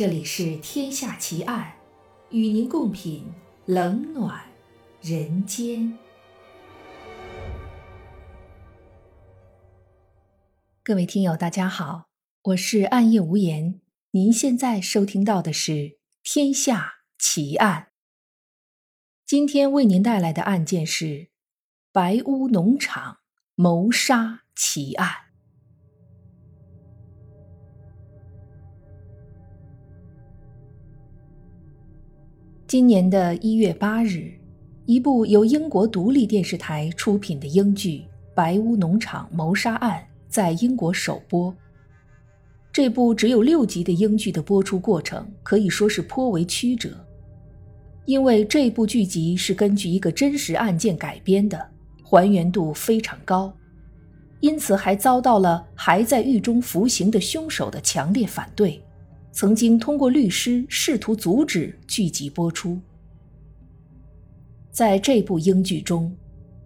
这里是《天下奇案》，与您共品冷暖人间。各位听友，大家好，我是暗夜无言。您现在收听到的是《天下奇案》。今天为您带来的案件是白屋农场谋杀奇案。今年的一月八日，一部由英国独立电视台出品的英剧《白屋农场谋杀案》在英国首播。这部只有六集的英剧的播出过程可以说是颇为曲折，因为这部剧集是根据一个真实案件改编的，还原度非常高，因此还遭到了还在狱中服刑的凶手的强烈反对。曾经通过律师试图阻止剧集播出。在这部英剧中，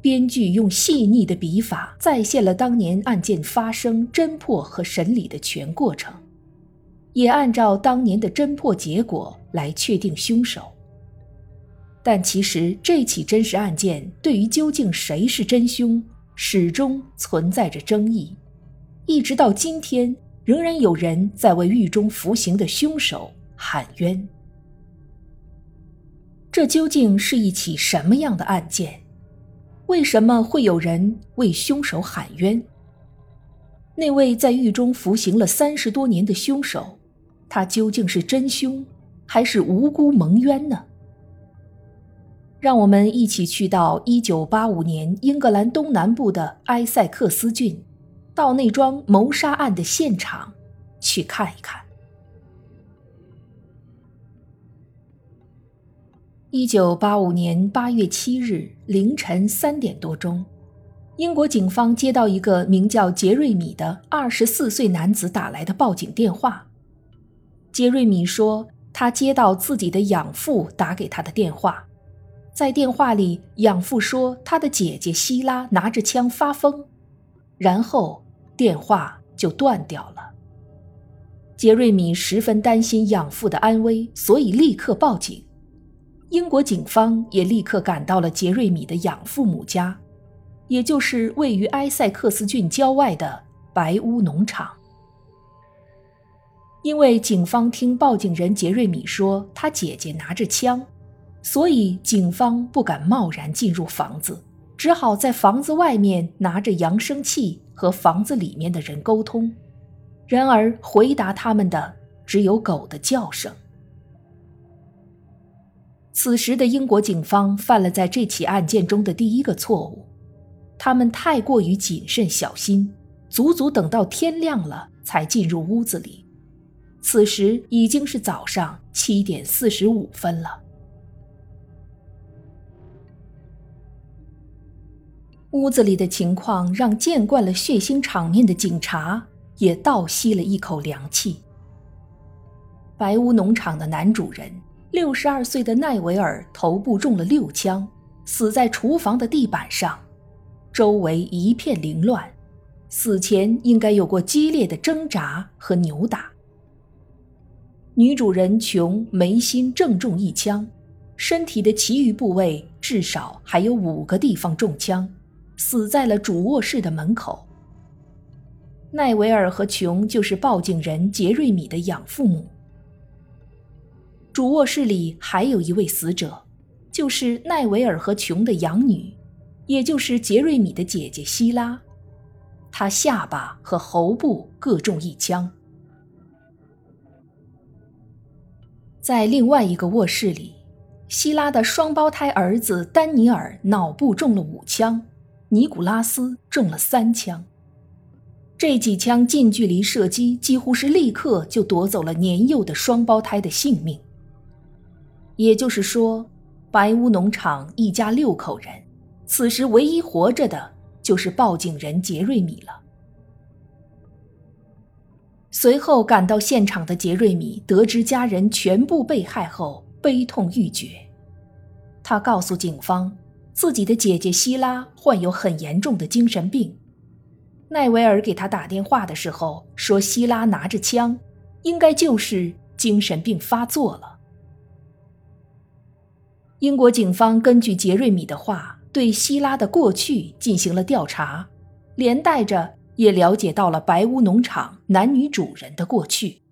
编剧用细腻的笔法再现了当年案件发生、侦破和审理的全过程，也按照当年的侦破结果来确定凶手。但其实这起真实案件对于究竟谁是真凶，始终存在着争议，一直到今天。仍然有人在为狱中服刑的凶手喊冤。这究竟是一起什么样的案件？为什么会有人为凶手喊冤？那位在狱中服刑了三十多年的凶手，他究竟是真凶，还是无辜蒙冤呢？让我们一起去到一九八五年英格兰东南部的埃塞克斯郡。到那桩谋杀案的现场去看一看。一九八五年八月七日凌晨三点多钟，英国警方接到一个名叫杰瑞米的二十四岁男子打来的报警电话。杰瑞米说，他接到自己的养父打给他的电话，在电话里，养父说他的姐姐希拉拿着枪发疯，然后。电话就断掉了。杰瑞米十分担心养父的安危，所以立刻报警。英国警方也立刻赶到了杰瑞米的养父母家，也就是位于埃塞克斯郡郊外的白屋农场。因为警方听报警人杰瑞米说他姐姐拿着枪，所以警方不敢贸然进入房子。只好在房子外面拿着扬声器和房子里面的人沟通，然而回答他们的只有狗的叫声。此时的英国警方犯了在这起案件中的第一个错误，他们太过于谨慎小心，足足等到天亮了才进入屋子里。此时已经是早上七点四十五分了。屋子里的情况让见惯了血腥场面的警察也倒吸了一口凉气。白屋农场的男主人，六十二岁的奈维尔，头部中了六枪，死在厨房的地板上，周围一片凌乱，死前应该有过激烈的挣扎和扭打。女主人琼眉心正中一枪，身体的其余部位至少还有五个地方中枪。死在了主卧室的门口。奈维尔和琼就是报警人杰瑞米的养父母。主卧室里还有一位死者，就是奈维尔和琼的养女，也就是杰瑞米的姐姐希拉，她下巴和喉部各中一枪。在另外一个卧室里，希拉的双胞胎儿子丹尼尔脑部中了五枪。尼古拉斯中了三枪，这几枪近距离射击几乎是立刻就夺走了年幼的双胞胎的性命。也就是说，白屋农场一家六口人，此时唯一活着的就是报警人杰瑞米了。随后赶到现场的杰瑞米得知家人全部被害后，悲痛欲绝，他告诉警方。自己的姐姐希拉患有很严重的精神病。奈维尔给他打电话的时候说，希拉拿着枪，应该就是精神病发作了。英国警方根据杰瑞米的话，对希拉的过去进行了调查，连带着也了解到了白屋农场男女主人的过去。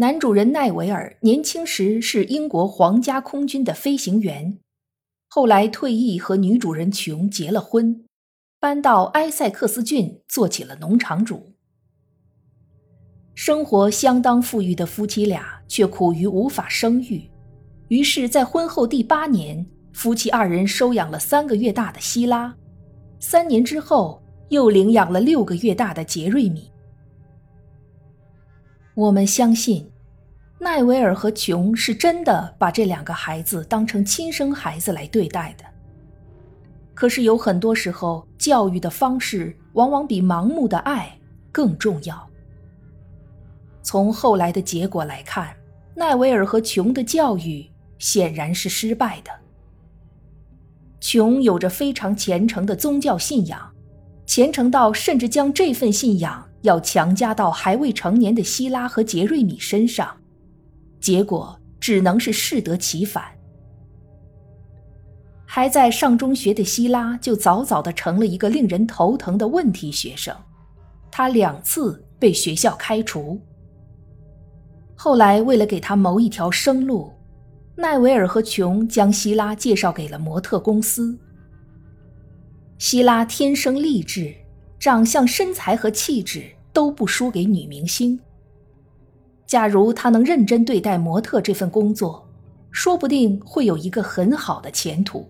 男主人奈维尔年轻时是英国皇家空军的飞行员，后来退役和女主人琼结了婚，搬到埃塞克斯郡做起了农场主。生活相当富裕的夫妻俩却苦于无法生育，于是，在婚后第八年，夫妻二人收养了三个月大的希拉，三年之后又领养了六个月大的杰瑞米。我们相信，奈维尔和琼是真的把这两个孩子当成亲生孩子来对待的。可是有很多时候，教育的方式往往比盲目的爱更重要。从后来的结果来看，奈维尔和琼的教育显然是失败的。琼有着非常虔诚的宗教信仰，虔诚到甚至将这份信仰。要强加到还未成年的希拉和杰瑞米身上，结果只能是适得其反。还在上中学的希拉就早早的成了一个令人头疼的问题学生，他两次被学校开除。后来为了给他谋一条生路，奈维尔和琼将希拉介绍给了模特公司。希拉天生丽质。长相、身材和气质都不输给女明星。假如她能认真对待模特这份工作，说不定会有一个很好的前途。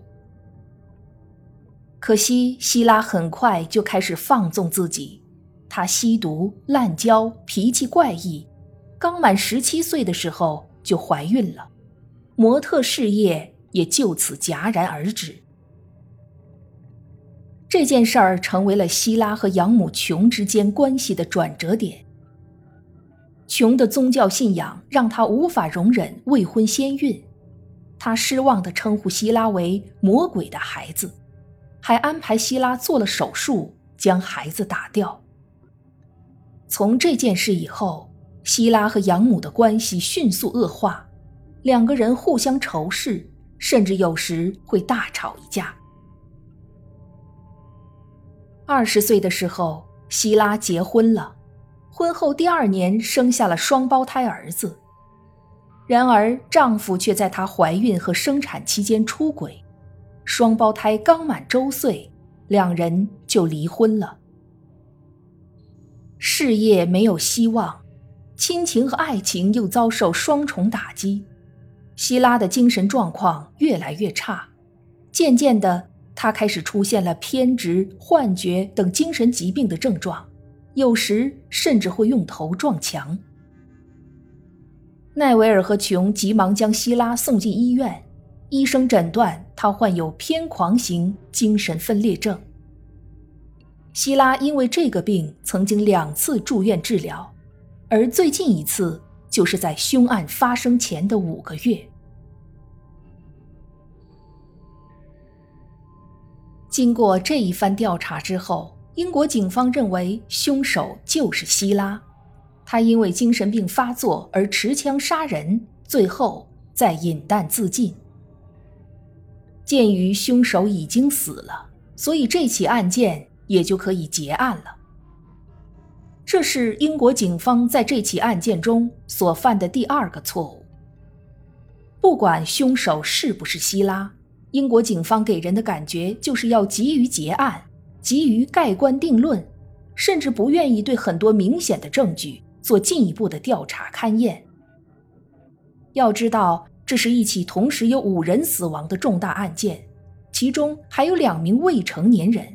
可惜，希拉很快就开始放纵自己，她吸毒、滥交，脾气怪异。刚满十七岁的时候就怀孕了，模特事业也就此戛然而止。这件事儿成为了希拉和养母琼之间关系的转折点。琼的宗教信仰让他无法容忍未婚先孕，他失望地称呼希拉为“魔鬼的孩子”，还安排希拉做了手术将孩子打掉。从这件事以后，希拉和养母的关系迅速恶化，两个人互相仇视，甚至有时会大吵一架。二十岁的时候，希拉结婚了，婚后第二年生下了双胞胎儿子。然而，丈夫却在她怀孕和生产期间出轨，双胞胎刚满周岁，两人就离婚了。事业没有希望，亲情和爱情又遭受双重打击，希拉的精神状况越来越差，渐渐的。他开始出现了偏执、幻觉等精神疾病的症状，有时甚至会用头撞墙。奈维尔和琼急忙将希拉送进医院，医生诊断他患有偏狂型精神分裂症。希拉因为这个病曾经两次住院治疗，而最近一次就是在凶案发生前的五个月。经过这一番调查之后，英国警方认为凶手就是希拉，他因为精神病发作而持枪杀人，最后再饮弹自尽。鉴于凶手已经死了，所以这起案件也就可以结案了。这是英国警方在这起案件中所犯的第二个错误。不管凶手是不是希拉。英国警方给人的感觉就是要急于结案，急于盖棺定论，甚至不愿意对很多明显的证据做进一步的调查勘验。要知道，这是一起同时有五人死亡的重大案件，其中还有两名未成年人，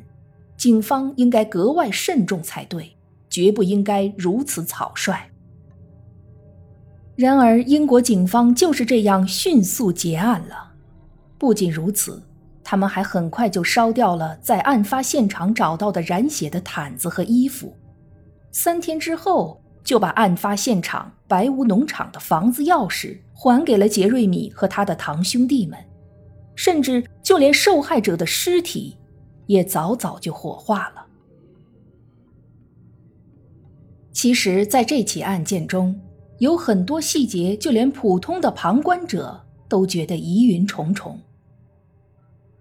警方应该格外慎重才对，绝不应该如此草率。然而，英国警方就是这样迅速结案了。不仅如此，他们还很快就烧掉了在案发现场找到的染血的毯子和衣服。三天之后，就把案发现场白屋农场的房子钥匙还给了杰瑞米和他的堂兄弟们，甚至就连受害者的尸体也早早就火化了。其实，在这起案件中，有很多细节，就连普通的旁观者都觉得疑云重重。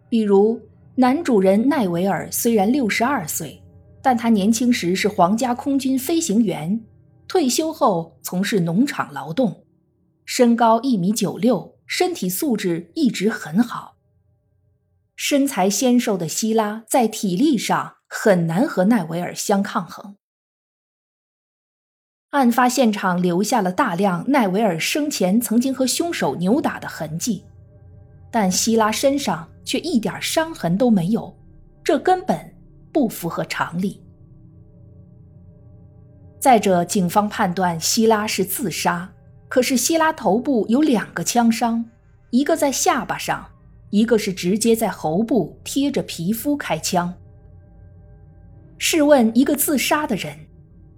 比如，男主人奈维尔虽然六十二岁，但他年轻时是皇家空军飞行员，退休后从事农场劳动，身高一米九六，身体素质一直很好。身材纤瘦的希拉在体力上很难和奈维尔相抗衡。案发现场留下了大量奈维尔生前曾经和凶手扭打的痕迹，但希拉身上却一点伤痕都没有，这根本不符合常理。再者，警方判断希拉是自杀，可是希拉头部有两个枪伤，一个在下巴上，一个是直接在喉部贴着皮肤开枪。试问，一个自杀的人？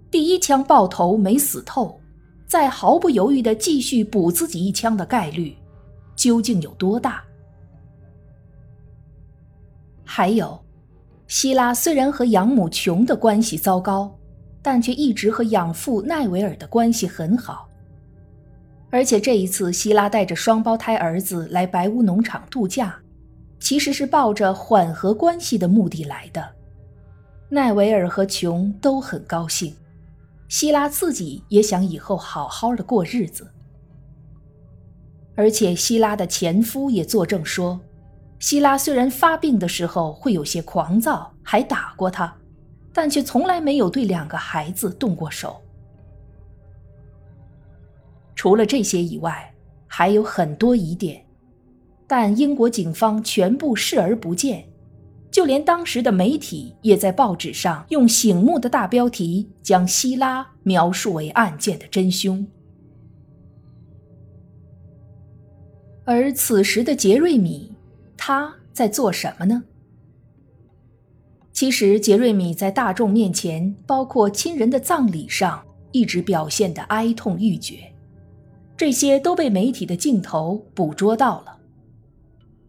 第一枪爆头没死透，再毫不犹豫的继续补自己一枪的概率，究竟有多大？还有，希拉虽然和养母琼的关系糟糕，但却一直和养父奈维尔的关系很好。而且这一次，希拉带着双胞胎儿子来白屋农场度假，其实是抱着缓和关系的目的来的。奈维尔和琼都很高兴。希拉自己也想以后好好的过日子，而且希拉的前夫也作证说，希拉虽然发病的时候会有些狂躁，还打过他，但却从来没有对两个孩子动过手。除了这些以外，还有很多疑点，但英国警方全部视而不见。就连当时的媒体也在报纸上用醒目的大标题将希拉描述为案件的真凶，而此时的杰瑞米，他在做什么呢？其实，杰瑞米在大众面前，包括亲人的葬礼上，一直表现的哀痛欲绝，这些都被媒体的镜头捕捉到了，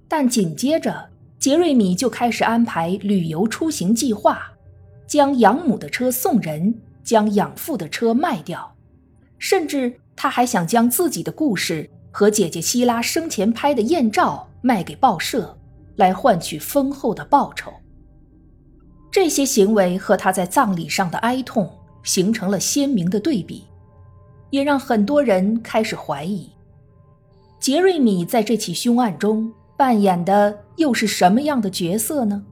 但紧接着。杰瑞米就开始安排旅游出行计划，将养母的车送人，将养父的车卖掉，甚至他还想将自己的故事和姐姐希拉生前拍的艳照卖给报社，来换取丰厚的报酬。这些行为和他在葬礼上的哀痛形成了鲜明的对比，也让很多人开始怀疑，杰瑞米在这起凶案中。扮演的又是什么样的角色呢？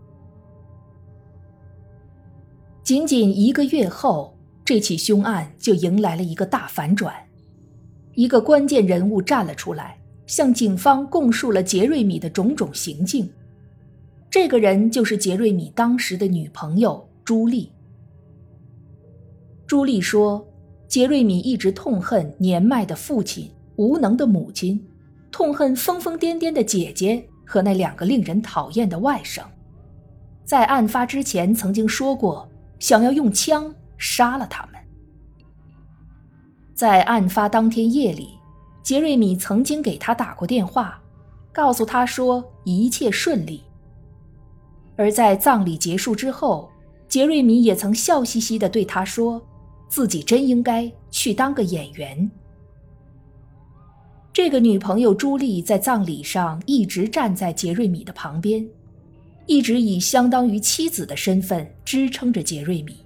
仅仅一个月后，这起凶案就迎来了一个大反转，一个关键人物站了出来，向警方供述了杰瑞米的种种行径。这个人就是杰瑞米当时的女朋友朱莉。朱莉说，杰瑞米一直痛恨年迈的父亲、无能的母亲。痛恨疯疯癫癫的姐姐和那两个令人讨厌的外甥，在案发之前曾经说过想要用枪杀了他们。在案发当天夜里，杰瑞米曾经给他打过电话，告诉他说一切顺利。而在葬礼结束之后，杰瑞米也曾笑嘻嘻地对他说，自己真应该去当个演员。这个女朋友朱莉在葬礼上一直站在杰瑞米的旁边，一直以相当于妻子的身份支撑着杰瑞米。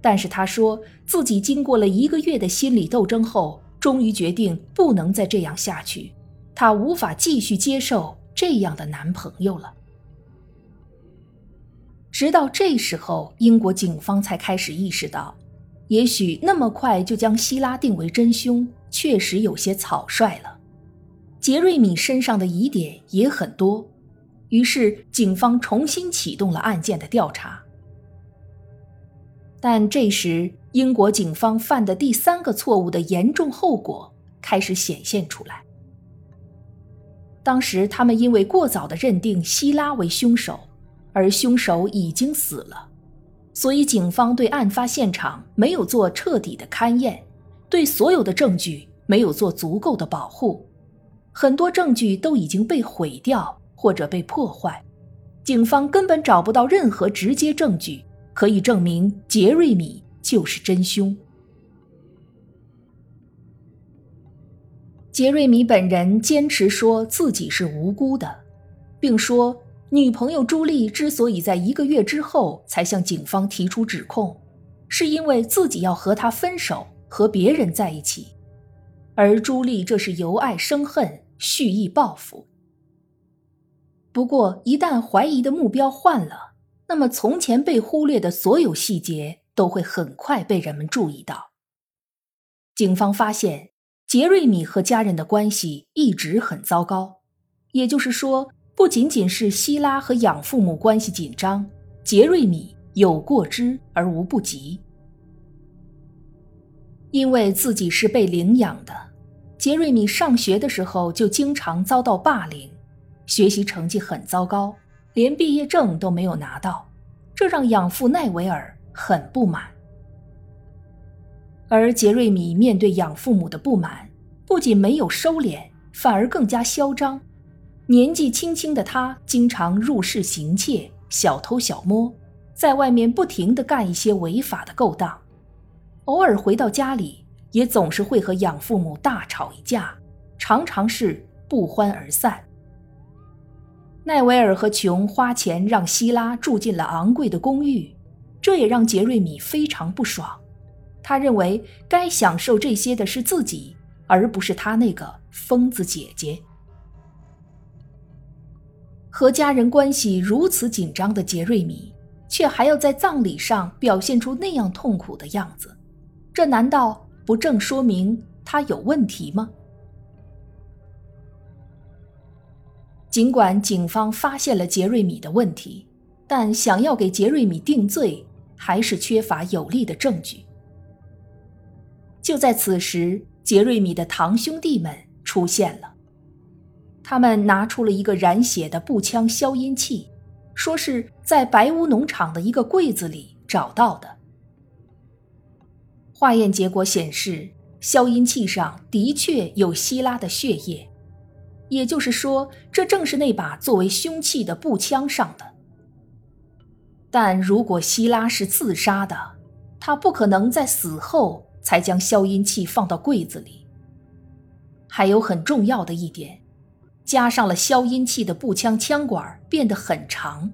但是她说自己经过了一个月的心理斗争后，终于决定不能再这样下去，她无法继续接受这样的男朋友了。直到这时候，英国警方才开始意识到，也许那么快就将希拉定为真凶，确实有些草率了。杰瑞米身上的疑点也很多，于是警方重新启动了案件的调查。但这时，英国警方犯的第三个错误的严重后果开始显现出来。当时，他们因为过早的认定希拉为凶手，而凶手已经死了，所以警方对案发现场没有做彻底的勘验，对所有的证据没有做足够的保护。很多证据都已经被毁掉或者被破坏。警方根本找不到任何直接证据可以证明杰瑞米就是真凶。杰瑞米本人坚持说自己是无辜的并说女朋友朱莉之所以在一个月之后才向警方提出指控是因为自己要和他分手和别人在一起。而朱莉这是由爱生恨蓄意报复。不过，一旦怀疑的目标换了，那么从前被忽略的所有细节都会很快被人们注意到。警方发现。杰瑞米和家人的关系一直很糟糕，也就是说，不仅仅是希拉和养父母关系紧张，杰瑞米有过之而无不及。因为自己是被领养的，杰瑞米上学的时候就经常遭到霸凌，学习成绩很糟糕，连毕业证都没有拿到，这让养父奈维尔很不满。而杰瑞米面对养父母的不满，不仅没有收敛，反而更加嚣张。年纪轻轻的他，经常入室行窃、小偷小摸，在外面不停地干一些违法的勾当。偶尔回到家里，也总是会和养父母大吵一架，常常是不欢而散。奈维尔和琼花钱让希拉住进了昂贵的公寓，这也让杰瑞米非常不爽。他认为该享受这些的是自己，而不是他那个疯子姐姐。和家人关系如此紧张的杰瑞米，却还要在葬礼上表现出那样痛苦的样子，这难道不正说明他有问题吗？尽管警方发现了杰瑞米的问题，但想要给杰瑞米定罪，还是缺乏有力的证据。就在此时，杰瑞米的堂兄弟们出现了。他们拿出了一个染血的步枪消音器，说是在白屋农场的一个柜子里找到的。化验结果显示，消音器上的确有希拉的血液，也就是说，这正是那把作为凶器的步枪上的。但如果希拉是自杀的，他不可能在死后。才将消音器放到柜子里。还有很重要的一点，加上了消音器的步枪枪管变得很长。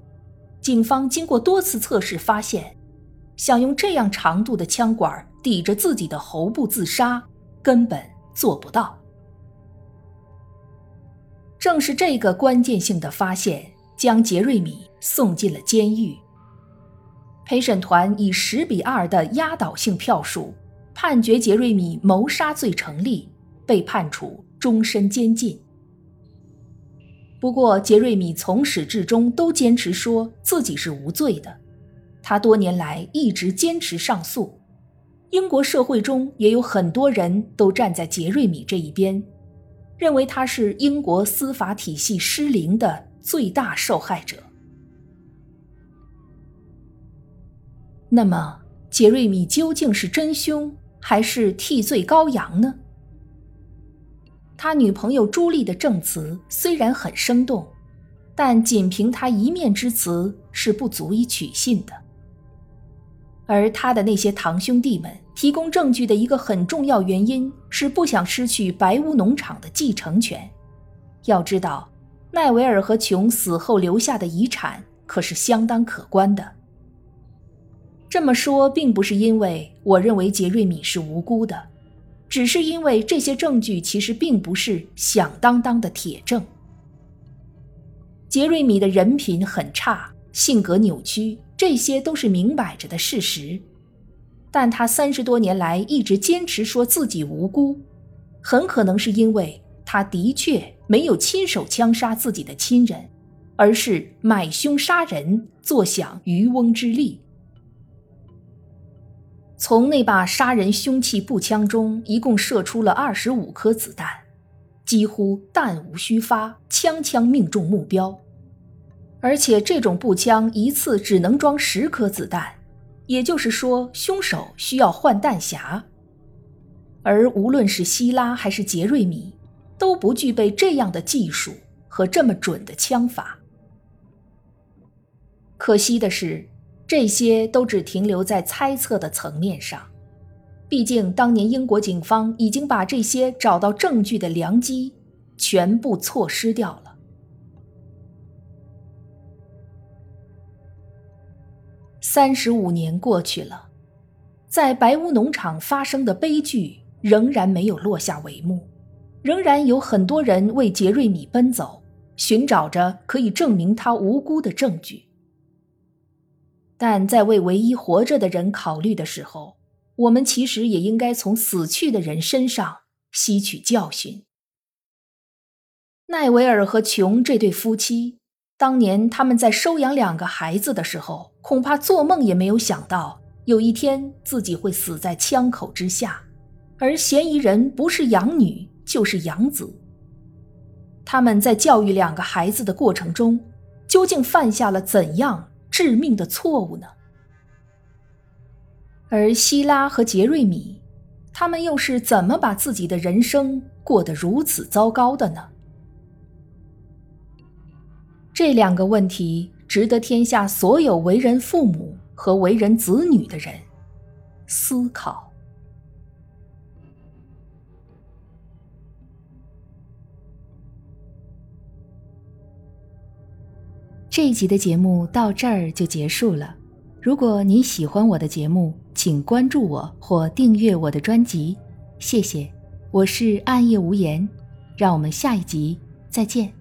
警方经过多次测试发现，想用这样长度的枪管抵着自己的喉部自杀，根本做不到。正是这个关键性的发现，将杰瑞米送进了监狱。陪审团以十比二的压倒性票数。判决杰瑞米谋杀罪成立，被判处终身监禁。不过，杰瑞米从始至终都坚持说自己是无罪的。他多年来一直坚持上诉。英国社会中也有很多人都站在杰瑞米这一边，认为他是英国司法体系失灵的最大受害者。那么，杰瑞米究竟是真凶？还是替罪羔羊呢？他女朋友朱莉的证词虽然很生动，但仅凭他一面之词是不足以取信的。而他的那些堂兄弟们提供证据的一个很重要原因是不想失去白屋农场的继承权。要知道，奈维尔和琼死后留下的遗产可是相当可观的。这么说，并不是因为我认为杰瑞米是无辜的，只是因为这些证据其实并不是响当当的铁证。杰瑞米的人品很差，性格扭曲，这些都是明摆着的事实。但他三十多年来一直坚持说自己无辜，很可能是因为他的确没有亲手枪杀自己的亲人，而是买凶杀人，坐享渔翁之利。从那把杀人凶器步枪中，一共射出了二十五颗子弹，几乎弹无虚发，枪枪命中目标。而且这种步枪一次只能装十颗子弹，也就是说，凶手需要换弹匣。而无论是希拉还是杰瑞米，都不具备这样的技术和这么准的枪法。可惜的是。这些都只停留在猜测的层面上，毕竟当年英国警方已经把这些找到证据的良机全部错失掉了。三十五年过去了，在白屋农场发生的悲剧仍然没有落下帷幕，仍然有很多人为杰瑞米奔走，寻找着可以证明他无辜的证据。但在为唯一活着的人考虑的时候，我们其实也应该从死去的人身上吸取教训。奈维尔和琼这对夫妻。当年他们在收养两个孩子的时候，恐怕做梦也没有想到，有一天自己会死在枪口之下，而嫌疑人不是养女就是养子。他们在教育两个孩子的过程中，究竟犯下了怎样致命的错误呢？而希拉和杰瑞米，他们又是怎么把自己的人生过得如此糟糕的呢？这两个问题值得天下所有为人父母和为人子女的人思考。这一集的节目到这儿就结束了。如果你喜欢我的节目，请关注我或订阅我的专辑，谢谢。我是暗夜无言，让我们下一集再见。